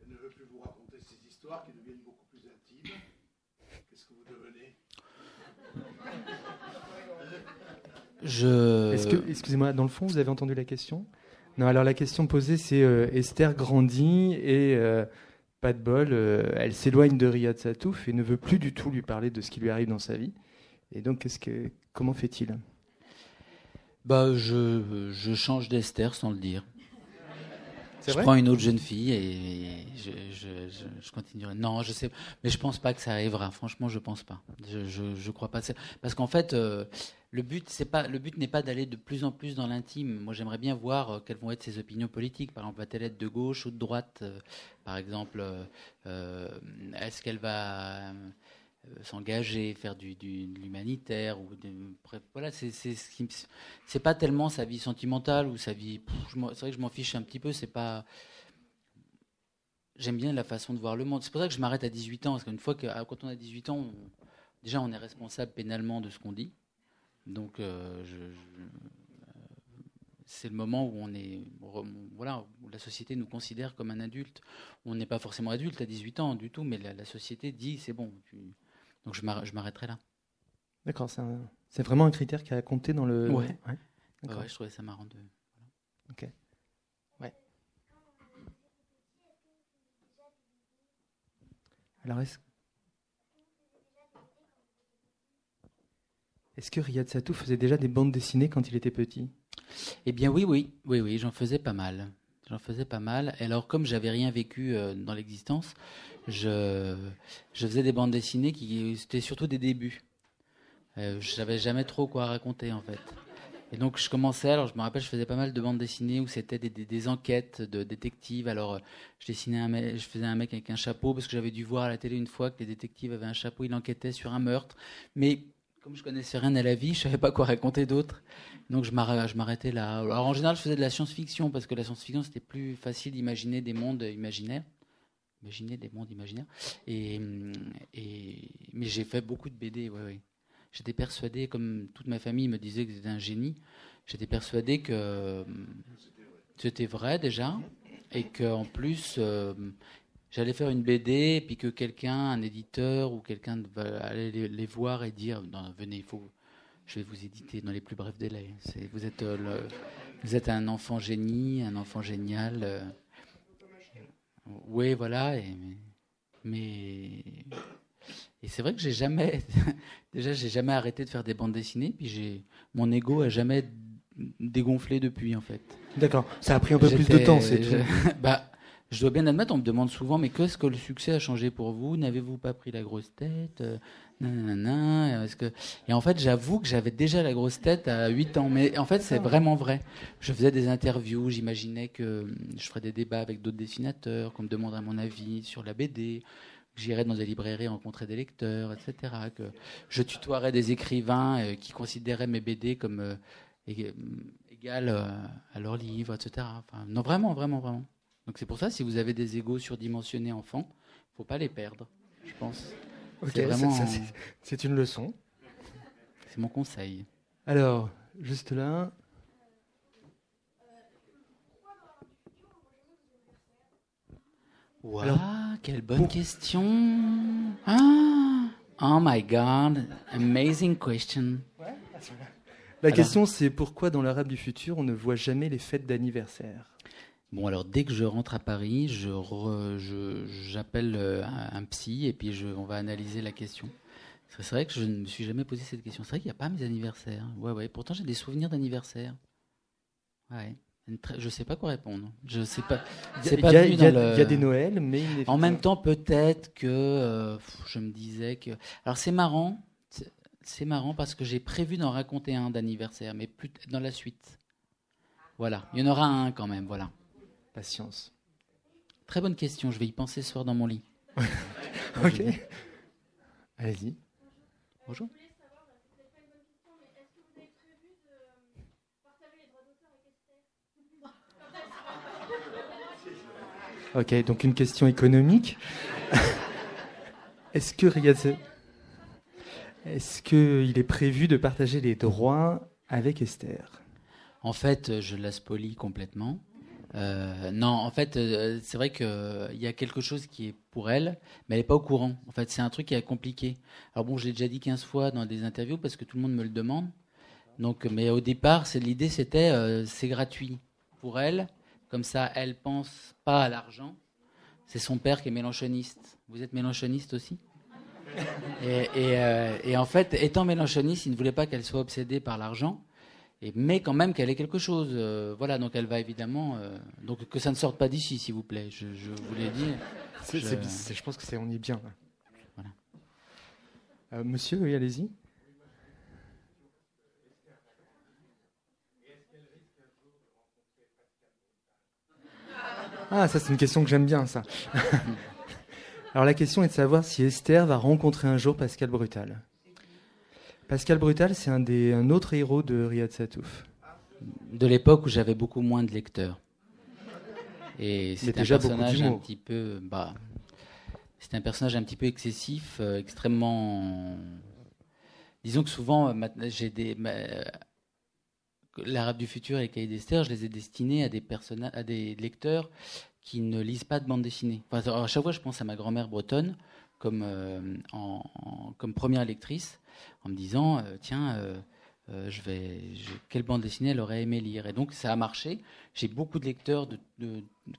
Elle ne veut plus vous raconter ces histoires qui deviennent beaucoup plus intimes. Qu'est-ce que vous devenez? Je. Est-ce que, excusez-moi, dans le fond, vous avez entendu la question? Non, alors la question posée, c'est euh, Esther grandit et euh, pas de bol, euh, elle s'éloigne de Riyad Satouf et ne veut plus du tout lui parler de ce qui lui arrive dans sa vie. Et donc, que, comment fait-il? Bah, je, je change d'Esther sans le dire. Je prends une autre jeune fille et je, je, je, je continuerai. Non, je sais, mais je pense pas que ça arrivera. Franchement, je pense pas. Je, crois pas. Parce qu'en fait, euh, le but, c'est pas, le but n'est pas d'aller de plus en plus dans l'intime. Moi, j'aimerais bien voir euh, quelles vont être ses opinions politiques. Par exemple, va-t-elle être de gauche ou de droite? Euh, Par exemple, est-ce qu'elle va s'engager, faire du, du- de l'humanitaire ou voilà, c'est c'est pas tellement sa vie sentimentale ou sa vie. C'est vrai que je m'en fiche un petit peu. C'est pas. J'aime bien la façon de voir le monde. C'est pour ça que je m'arrête à 18 ans, parce qu'une fois que ah, quand on a 18 ans, déjà on est responsable pénalement de ce qu'on dit. Donc euh, euh, c'est le moment où on est, voilà, la société nous considère comme un adulte. On n'est pas forcément adulte à 18 ans du tout, mais la, société dit c'est bon. Donc je m'arr- je m'arrêterai là. D'accord, c'est, vraiment un critère qui a compté dans le. Ouais. Ouais, d'accord. Ouais, je trouvais ça marrant de. Alors, est-ce... est-ce que Riyad Satouf faisait déjà des bandes dessinées quand il était petit? Eh bien oui, oui, oui, oui, j'en faisais pas mal. J'en faisais pas mal. Et alors, comme j'avais rien vécu euh, dans l'existence, je, faisais des bandes dessinées qui c'était surtout des débuts. Euh, je savais jamais trop quoi raconter en fait. Et donc je commençais, alors je me rappelle, je faisais pas mal de bandes dessinées où c'était des, enquêtes de détectives. Alors euh, je dessinais un mec, je faisais un mec avec un chapeau parce que j'avais dû voir à la télé une fois que les détectives avaient un chapeau, il enquêtait sur un meurtre. Mais comme je connaissais rien à la vie, je savais pas quoi raconter d'autre. Donc je m'arrêtais là. Alors en général, je faisais de la science-fiction parce que la science-fiction c'était plus facile d'imaginer des mondes imaginaires. Imaginer des mondes imaginaires. Et, hum, et mais j'ai fait beaucoup de BD, ouais, ouais. J'étais persuadé, comme toute ma famille me disait que j'étais un génie, j'étais persuadé que hum, c'était vrai déjà, et qu'en plus euh, j'allais faire une BD, et puis que quelqu'un, un éditeur ou quelqu'un aller les, voir et dire non, venez, faut, je vais vous éditer dans les plus brefs délais. Vous êtes, euh, vous êtes un enfant génie, un enfant génial. Oui, voilà. Et, mais et c'est vrai que j'ai jamais, [laughs] déjà, j'ai jamais arrêté de faire des bandes dessinées. Puis j'ai, mon ego a jamais dégonflé depuis, en fait. D'accord. Ça a pris un peu plus de temps, c'est je- tout. [laughs] bah, je dois bien admettre, on me demande souvent, mais qu'est-ce que le succès a changé pour vous? N'avez-vous pas pris la grosse tête? Euh, nanana, que... Et en fait, j'avoue que j'avais déjà la grosse tête à 8 ans. Mais en fait, c'est vraiment vrai. Je faisais des interviews, j'imaginais que hum, je ferais des débats avec d'autres dessinateurs, qu'on me demanderait mon avis sur la BD, que j'irais dans des librairies rencontrer des lecteurs, etc. Que je tutoierais des écrivains euh, qui considéraient mes BD comme euh, ég- égales à leurs livres, etc. Enfin, non, vraiment, vraiment, vraiment. Donc c'est pour ça, si vous avez des égaux surdimensionnés enfants, faut pas les perdre, je pense. Ok, c'est vraiment, une leçon. c'est mon conseil. Alors, juste là. Alors, quelle bonne question. Ah, oh my God, amazing question. La Alors- question, c'est pourquoi dans l'arabe du futur, on ne voit jamais les fêtes d'anniversaire? Bon, alors dès que je rentre à Paris, je j'appelle euh, un, un psy et puis je, on va analyser la question. C'est vrai que je ne me suis jamais posé cette question. C'est vrai qu'il n'y a pas mes anniversaires. Ouais, ouais. Pourtant, j'ai des souvenirs d'anniversaire. Ouais. Je sais pas quoi répondre. Je sais pas. Il y, a- il y a- il y a- dans le- il y a des Noëls, mais En même temps, peut-être que euh, je me disais que. Alors c'est marrant, c'est- marrant parce que j'ai prévu d'en raconter un d'anniversaire, mais plus dans la suite. Voilà, il y en aura un quand même. Voilà. Patience. Très bonne question. Je vais y penser ce soir dans mon lit. [laughs] Ok. Allez-y. Bonjour. Ok, donc une question économique. [laughs] Est-ce que Riyad, est-ce que il est prévu de partager les droits avec Esther? En fait, je la spolie complètement. Euh, non, en fait, euh, c'est vrai qu'il y a quelque chose qui est pour elle, mais elle n'est pas au courant. En fait, c'est un truc qui est compliqué. Alors bon, je l'ai déjà dit 15 fois dans des interviews parce que tout le monde me le demande. Donc, mais au départ, l'idée c'était euh, c'est gratuit pour elle. Comme ça, elle pense pas à l'argent. C'est son père qui est mélanchoniste. Vous êtes mélanchoniste aussi? Euh, et en fait, étant mélanchoniste, il ne voulait pas qu'elle soit obsédée par l'argent. Et, mais quand même qu'elle ait quelque chose. euh, voilà, donc elle va évidemment. euh, donc que ça ne sorte pas d'ici, s'il vous plaît. Je, je vous l'ai dit. Je- je pense que c'est on y est bien. là. Voilà. Euh, monsieur, oui, allez-y. Ah, ça c'est une question que j'aime bien, ça. [laughs] Alors la question est de savoir si Esther va rencontrer un jour Pascal Brutal. Pascal Brutal, c'est un, des, un autre héros de Riyad Satouf. De l'époque où j'avais beaucoup moins de lecteurs. Et c'est un personnage un petit peu. Bah, c'est un personnage un petit peu excessif, euh, extrêmement. Disons que souvent, euh, j'ai des. ma- euh, L'Arabe du futur et les cahiers d'Esther, je les ai destinés à des, à des lecteurs qui ne lisent pas de bande dessinée. Enfin, à chaque fois, je pense à ma grand-mère bretonne comme, euh, en- en- comme première lectrice, en me disant euh, tiens, euh, euh, je vais, quelle bande dessinée elle aurait aimé lire? Et donc, ça a marché. J'ai beaucoup de lecteurs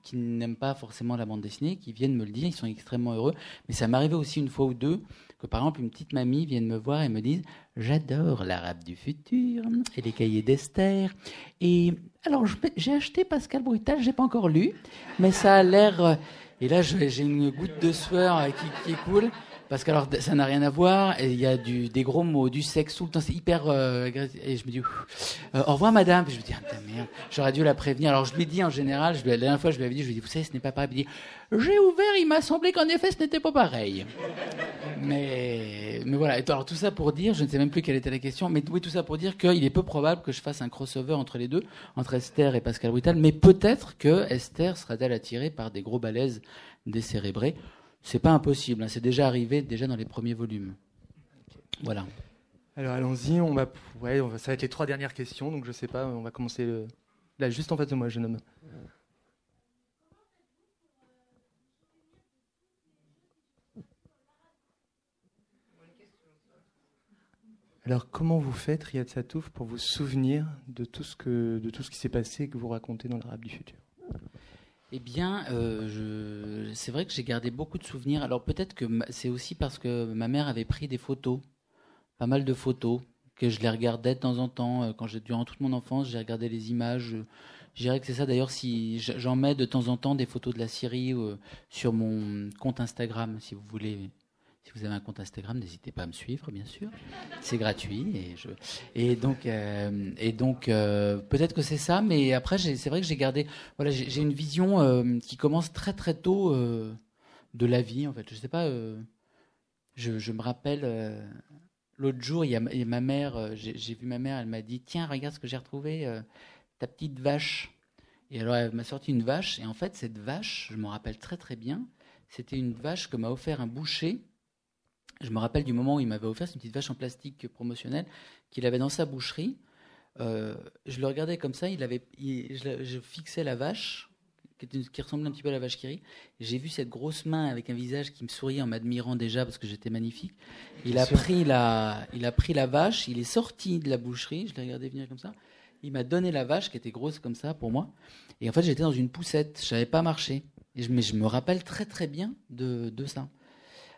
qui n'aiment pas forcément la bande dessinée, qui viennent me le dire, ils sont extrêmement heureux. Mais ça m'arrivait aussi une fois ou deux que, par exemple, une petite mamie vienne me voir et me dise J'adore l'arabe du futur et les cahiers d'Esther. Et alors, j'ai acheté Pascal Brutal, j'ai pas encore lu, mais ça a l'air. Et là, j'ai une goutte de sueur qui coule. Parce que alors, ça n'a rien à voir. Il y a du, des gros mots, du sexe tout le temps. C'est hyper. euh, et je me dis. Euh, au revoir madame. Je me dis, ah, merde, j'aurais dû la prévenir. Alors je lui dit en général, la dernière fois je lui avais dit, je lui ai vous savez, ce n'est pas pareil. Il dit, j'ai ouvert, il m'a semblé qu'en effet ce n'était pas pareil. Mais, mais voilà. Et alors tout ça pour dire, je ne sais même plus quelle était la question, mais oui, tout ça pour dire qu'il est peu probable que je fasse un crossover entre les deux, entre Esther et Pascal Brutal. Mais peut-être que Esther sera-t-elle attirée par des gros balaises décérébrés. C'est pas impossible. hein. C'est déjà arrivé, déjà dans les premiers volumes. Voilà. Alors allons-y, on va, ça va être les trois dernières questions, donc je sais pas, on va commencer là, juste en face de moi, jeune homme. Alors, comment vous faites, Riyad Satouf, pour vous souvenir de tout ce, que, de tout ce qui s'est passé et que vous racontez dans l'Arabe du futur? Eh bien, euh, c'est vrai que j'ai gardé beaucoup de souvenirs. Alors peut-être que c'est aussi parce que ma mère avait pris des photos, pas mal de photos, que je les regardais de temps en temps. Euh, Quand j'ai durant toute mon enfance, j'ai regardé les images. Je je dirais que c'est ça. D'ailleurs, si j'en mets de temps en temps des photos de la Syrie euh, sur mon compte Instagram, si vous voulez. Si vous avez un compte Instagram, n'hésitez pas à me suivre, bien sûr. C'est gratuit et donc euh, euh, peut-être que c'est ça, mais après c'est vrai que j'ai gardé voilà j'ai une vision euh, qui commence très très tôt de la vie en fait. Je sais pas. je, me rappelle l'autre jour, ma- mère. j'ai vu ma mère. Elle m'a dit tiens regarde ce que j'ai retrouvé ta petite vache. Et alors elle m'a sorti une vache et en fait cette vache, je m'en rappelle très très bien. C'était une vache que m'a offert un boucher. Je me rappelle du moment où il m'avait offert, une petite vache en plastique promotionnelle qu'il avait dans sa boucherie. Euh, je le regardais comme ça, il avait, il- je, fixais la vache, qui, était- qui ressemblait un petit peu à la vache qui rit. J'ai vu cette grosse main avec un visage qui me souriait en m'admirant déjà parce que j'étais magnifique. Il Bien a, sûr. pris la, il a pris la vache, il est sorti de la boucherie, je l'ai regardé venir comme ça. Il m'a donné la vache qui était grosse comme ça pour moi. Et en fait, j'étais dans une poussette, je savais pas marcher. Et je, mais je me rappelle très très bien de, de ça.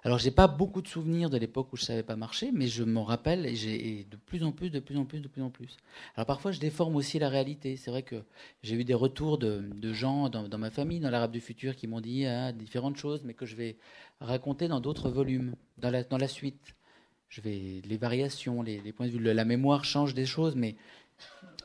Alors, j'ai pas beaucoup de souvenirs de l'époque où je savais pas marcher, mais je m'en rappelle et j'ai de plus en plus, de plus en plus, de plus en plus. Alors, parfois, je déforme aussi la réalité. C'est vrai que j'ai eu des retours de, gens dans, ma famille, dans l'Arabe du futur, qui m'ont dit ah, différentes choses, mais que je vais raconter dans d'autres volumes, dans la, suite. Je vais les variations, les, points de vue, la mémoire change des choses, mais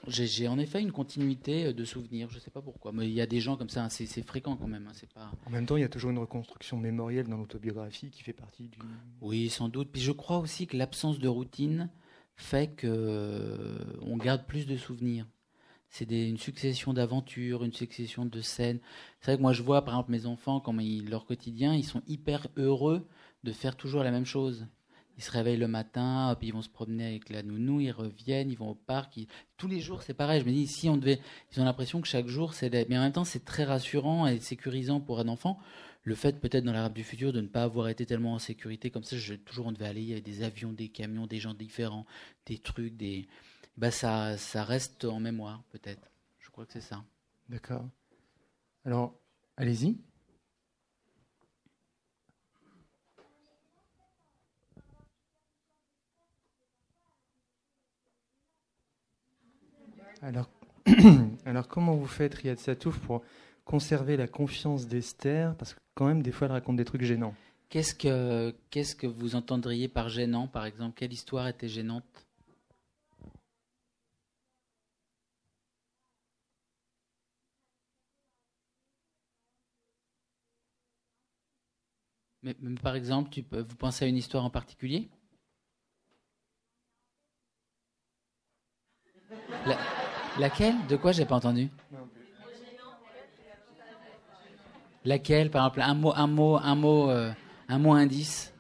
j'ai en effet une continuité de souvenirs. Je sais pas pourquoi, mais il y a des gens comme ça, hein, c'est fréquent quand même. hein, pas. En même temps, il y a toujours une reconstruction mémorielle dans l'autobiographie qui fait partie du. Oui, sans doute. Puis je crois aussi que l'absence de routine fait que euh, garde plus de souvenirs. C'est une succession d'aventures, une succession de scènes. C'est vrai que moi je vois par exemple mes enfants, quand ils, leur quotidien, ils sont hyper heureux de faire toujours la même chose. Ils se réveillent le matin, puis ils vont se promener avec la nounou, ils reviennent, ils vont au parc. Tous les jours, c'est pareil. Je me dis, si on devait, ils ont l'impression que chaque jour, c'est. Mais en même temps, c'est très rassurant et sécurisant pour un enfant. Le fait, peut-être dans l'Arabe du futur, de ne pas avoir été tellement en sécurité comme ça, je, toujours on devait aller, il y avait des avions, des camions, des gens différents, des trucs, des. Bah, ça, ça reste en mémoire, peut-être. Je crois que c'est ça. D'accord. Alors, allez-y. Alors, [clears throat] alors, comment vous faites, Riyad Satouf, pour conserver la confiance d'Esther? Parce que quand même, des fois, elle raconte des trucs gênants. Qu'est-ce que, que vous entendriez par gênant, par exemple? Quelle histoire était gênante? Mais, par exemple, tu vous pensez à une histoire en particulier? Laquelle? De quoi j'ai pas entendu? Laquelle Par exemple, un mot, un mot, un mot, euh, un mot indice?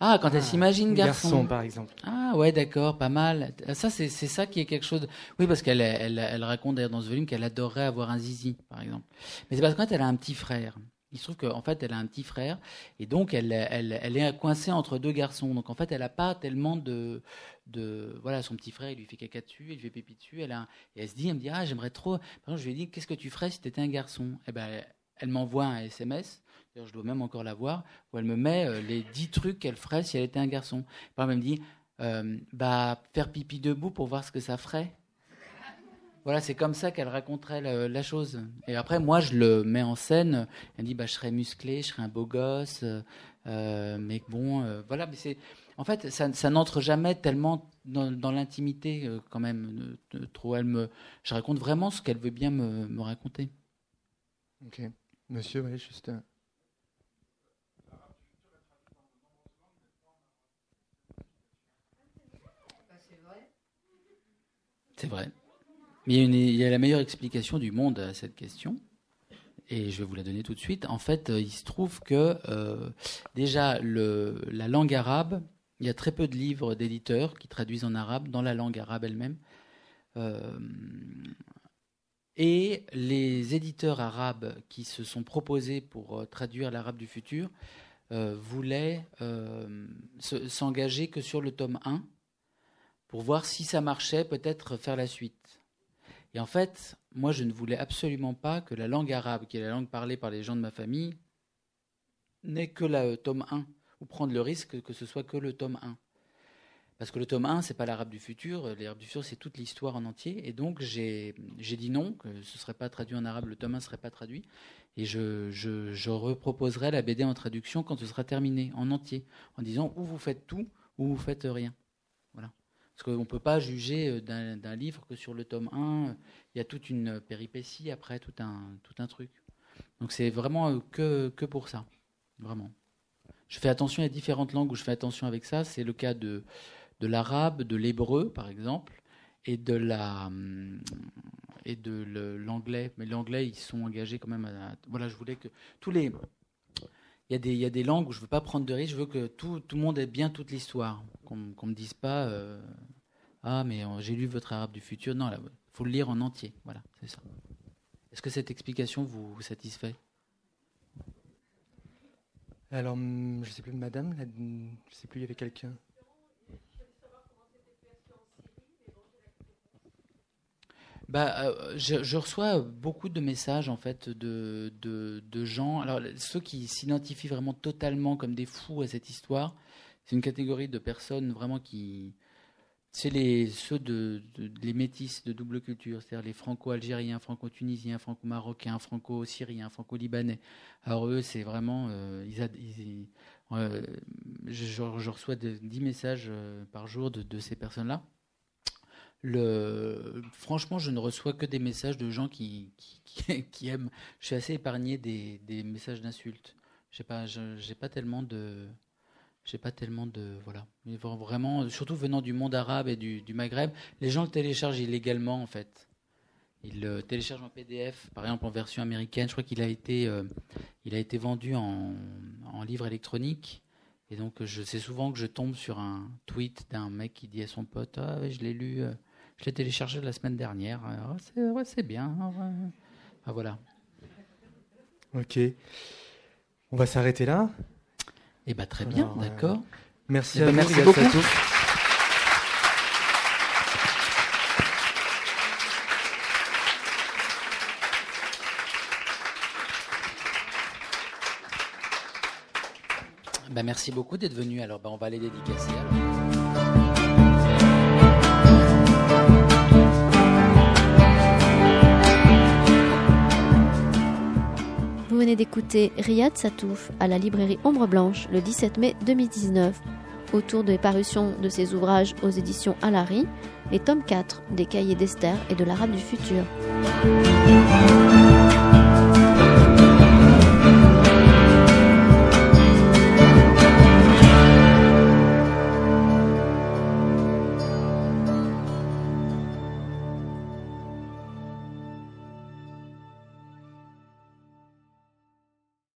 Ah, quand elle s'imagine garçon. par exemple. Ah ouais, d'accord, pas mal. Ça, c'est c'est ça qui est quelque chose. de- Oui, parce qu'elle elle, elle raconte d'ailleurs dans ce volume qu'elle adorerait avoir un zizi, par exemple. Mais c'est parce qu'en fait, elle a un petit frère. Il se trouve qu'en fait, elle a un petit frère, et donc elle, elle, elle est coincée entre deux garçons. Donc en fait, elle n'a pas tellement de, de, voilà, son petit frère, il lui fait caca dessus, il lui fait pipi dessus. Elle a, et elle se dit, elle me dit, ah, j'aimerais trop. Par exemple, je lui ai dit, qu'est-ce que tu ferais si tu étais un garçon? Eh ben, elle m'envoie un SMS. Je dois même encore la voir, où elle me met euh, les dix trucs qu'elle ferait si elle était un garçon. Par exemple, elle me dit, euh, bah, faire pipi debout pour voir ce que ça ferait. Voilà, c'est comme ça qu'elle raconterait la chose. Et après, moi, je le mets en scène. Elle me dit, bah, je serais musclé, je serais un beau gosse, euh, mais bon, voilà. Mais c'est, en fait, ça, ça n'entre jamais tellement dans, dans l'intimité, euh, quand même, trop. Elle me, je raconte vraiment ce qu'elle veut bien me, me raconter. Ok. Monsieur, ouais, juste. euh, C'est vrai. Mais il y, a une- il y a la meilleure explication du monde à cette question. Et je vais vous la donner tout de suite. En fait, euh, il se trouve que euh, déjà, le, la langue arabe, il y a très peu de livres d'éditeurs qui traduisent en arabe dans la langue arabe elle-même. Euh, et les éditeurs arabes qui se sont proposés pour euh, traduire l'arabe du futur euh, voulait se- s'engager que sur le tome 1 pour voir si ça marchait, peut-être faire la suite. Et en fait, moi, je ne voulais absolument pas que la langue arabe, qui est la langue parlée par les gens de ma famille, n'ait que le tome 1, ou prendre le risque que ce soit que le tome 1. Parce que le tome 1, c'est pas l'arabe du futur, l'arabe du futur, c'est toute l'histoire en entier. Et donc, j'ai dit non, que ce serait pas traduit en arabe, le tome 1 serait pas traduit. Et je, je, je reproposerai la BD en traduction quand ce sera terminé, en entier, en disant ou vous faites tout, ou vous faites rien. Voilà. Parce qu'on ne peut pas juger euh, d'un d'un livre que sur le tome 1. Il y a toute une péripétie après, tout un, tout un truc. Donc c'est vraiment euh, que, que pour ça. Vraiment. Je fais attention à différentes langues où je fais attention avec ça. C'est le cas de, de l'arabe, de l'hébreu, par exemple, et de la hum, et de l'anglais. Mais l'anglais, ils sont engagés quand même. À, voilà, je voulais que tous les il y, a des, il y a des langues où je veux pas prendre de risques, je veux que tout, tout le monde ait bien toute l'histoire. Qu'on ne me dise pas euh, Ah, mais j'ai lu votre arabe du futur. Non, il faut le lire en entier. Voilà, c'est ça. Est-ce que cette explication vous satisfait? Alors, hum, je sais plus, madame, là, je sais plus, il y avait quelqu'un. Bah, euh, je, je reçois beaucoup de messages en fait de, de, de gens. Alors ceux qui s'identifient vraiment totalement comme des fous à cette histoire, c'est une catégorie de personnes vraiment qui, c'est les ceux de, de- les métis de double culture, c'est-à-dire les franco-algériens, franco-tunisiens, franco-marocains, franco-syriens, franco-libanais. Alors eux, c'est vraiment, euh, euh, je, reçois de- 10 messages euh, par jour de, ces personnes-là. Franchement, je ne reçois que des messages de gens qui, [laughs] aiment. Je suis assez épargné des, messages d'insultes. J'ai pas, pas tellement de, j'ai pas tellement de, voilà. Vraiment, surtout venant du monde arabe et du, Maghreb, les gens le téléchargent illégalement en fait. Ils le téléchargent en PDF, par exemple en version américaine. Je crois qu'il a été, euh, il a été vendu en, en livre électronique. Et donc, je sais souvent que je tombe sur un tweet d'un mec qui dit à son pote Ah, je l'ai lu, euh, je l'ai téléchargé la semaine dernière. Ah, c'est bien. ouais. Ah, voilà. Ok. On va s'arrêter là. Et bah, très bien, euh, d'accord. Merci Eh à ben, vous, merci Riyad beaucoup. Bah, merci beaucoup d'être venu. Alors, bah, on va les dédicacer. alors. D'écouter Riyad Satouf à la librairie Ombre Blanche le 17 mai 2019, autour des parutions de ses ouvrages aux éditions Alary, les tomes 4 des Cahiers d'Esther et de l'Arabe du futur.